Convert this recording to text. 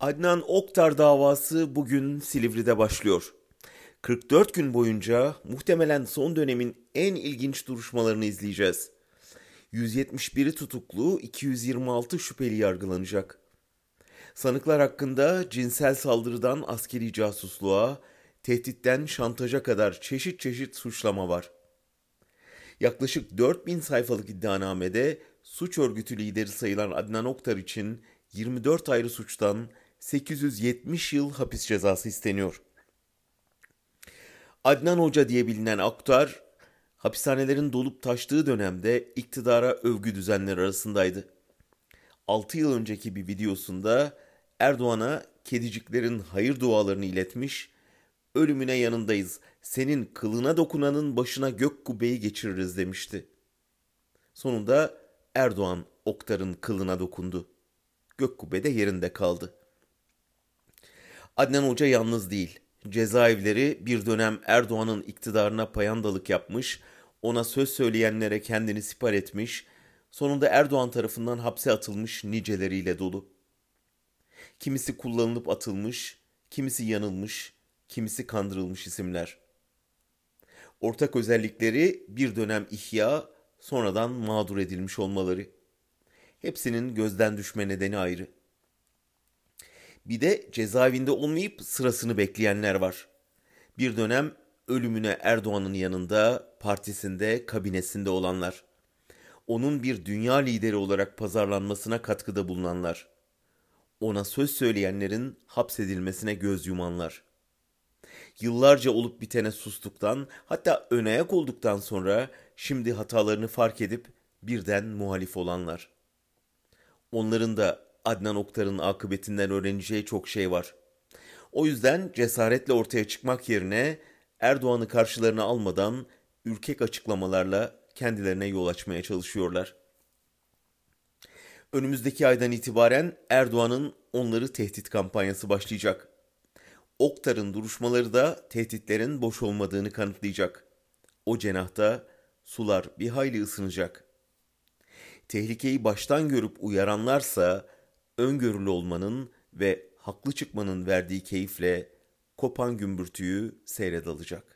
Adnan Oktar davası bugün Silivri'de başlıyor. 44 gün boyunca muhtemelen son dönemin en ilginç duruşmalarını izleyeceğiz. 171'i tutuklu, 226 şüpheli yargılanacak. Sanıklar hakkında cinsel saldırıdan askeri casusluğa, tehditten şantaja kadar çeşit çeşit suçlama var. Yaklaşık 4000 sayfalık iddianamede suç örgütü lideri sayılan Adnan Oktar için 24 ayrı suçtan 870 yıl hapis cezası isteniyor. Adnan Hoca diye bilinen Oktar, hapishanelerin dolup taştığı dönemde iktidara övgü düzenleri arasındaydı. 6 yıl önceki bir videosunda Erdoğan'a kediciklerin hayır dualarını iletmiş, ölümüne yanındayız, senin kılına dokunanın başına gök kubbeyi geçiririz demişti. Sonunda Erdoğan Oktar'ın kılına dokundu. Gök kubbe de yerinde kaldı. Adnan Hoca yalnız değil. Cezaevleri bir dönem Erdoğan'ın iktidarına payandalık yapmış, ona söz söyleyenlere kendini sipar etmiş, sonunda Erdoğan tarafından hapse atılmış niceleriyle dolu. Kimisi kullanılıp atılmış, kimisi yanılmış, kimisi kandırılmış isimler. Ortak özellikleri bir dönem ihya, sonradan mağdur edilmiş olmaları. Hepsinin gözden düşme nedeni ayrı. Bir de cezaevinde olmayıp sırasını bekleyenler var. Bir dönem ölümüne Erdoğan'ın yanında, partisinde, kabinesinde olanlar. Onun bir dünya lideri olarak pazarlanmasına katkıda bulunanlar. Ona söz söyleyenlerin hapsedilmesine göz yumanlar. Yıllarca olup bitene sustuktan, hatta ön ayak olduktan sonra şimdi hatalarını fark edip birden muhalif olanlar. Onların da Adnan Oktar'ın akıbetinden öğreneceği çok şey var. O yüzden cesaretle ortaya çıkmak yerine Erdoğan'ı karşılarına almadan ürkek açıklamalarla kendilerine yol açmaya çalışıyorlar. Önümüzdeki aydan itibaren Erdoğan'ın onları tehdit kampanyası başlayacak. Oktar'ın duruşmaları da tehditlerin boş olmadığını kanıtlayacak. O cenahta sular bir hayli ısınacak. Tehlikeyi baştan görüp uyaranlarsa öngörülü olmanın ve haklı çıkmanın verdiği keyifle kopan gümbürtüyü seyredalacak.